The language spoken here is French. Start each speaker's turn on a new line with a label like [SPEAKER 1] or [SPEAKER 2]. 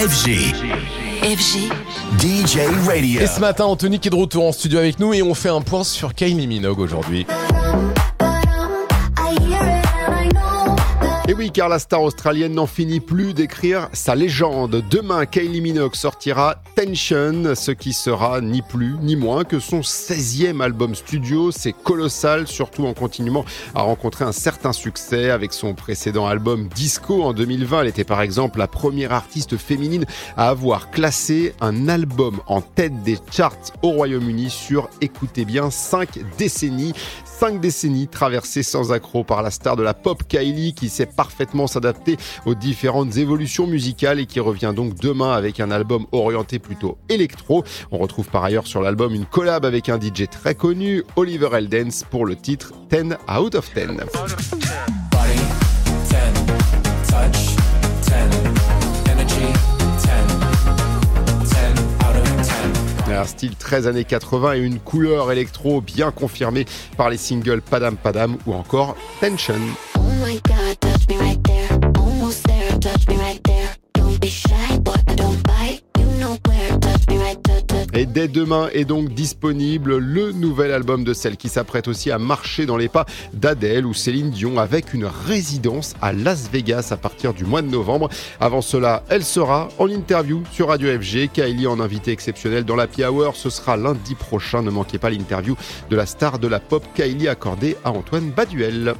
[SPEAKER 1] FG.
[SPEAKER 2] FG.
[SPEAKER 1] DJ Radio.
[SPEAKER 3] Et ce matin, Anthony qui est de retour en studio avec nous et on fait un point sur Kylie Minogue aujourd'hui.
[SPEAKER 4] Car la star australienne n'en finit plus d'écrire sa légende. Demain, Kylie Minogue sortira Tension, ce qui sera ni plus ni moins que son 16e album studio. C'est colossal, surtout en continuant à rencontrer un certain succès avec son précédent album Disco en 2020. Elle était par exemple la première artiste féminine à avoir classé un album en tête des charts au Royaume-Uni sur, écoutez bien, 5 décennies. Cinq décennies traversées sans accroc par la star de la pop Kylie qui sait parfaitement s'adapter aux différentes évolutions musicales et qui revient donc demain avec un album orienté plutôt électro. On retrouve par ailleurs sur l'album une collab avec un DJ très connu, Oliver Eldens, pour le titre 10 out of 10. Un style très années 80 et une couleur électro bien confirmée par les singles Padam Padam ou encore Tension.
[SPEAKER 5] Oh
[SPEAKER 4] Et dès demain est donc disponible le nouvel album de celle qui s'apprête aussi à marcher dans les pas d'Adèle ou Céline Dion avec une résidence à Las Vegas à partir du mois de novembre. Avant cela, elle sera en interview sur Radio FG. Kylie en invité exceptionnel dans l'Happy Hour. Ce sera lundi prochain. Ne manquez pas l'interview de la star de la pop Kylie accordée à Antoine Baduel.